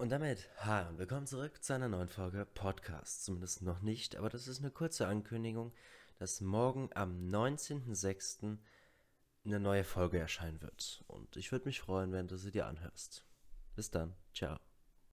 Und damit, hi und willkommen zurück zu einer neuen Folge Podcast. Zumindest noch nicht, aber das ist eine kurze Ankündigung, dass morgen am 19.06. eine neue Folge erscheinen wird. Und ich würde mich freuen, wenn du sie dir anhörst. Bis dann, ciao.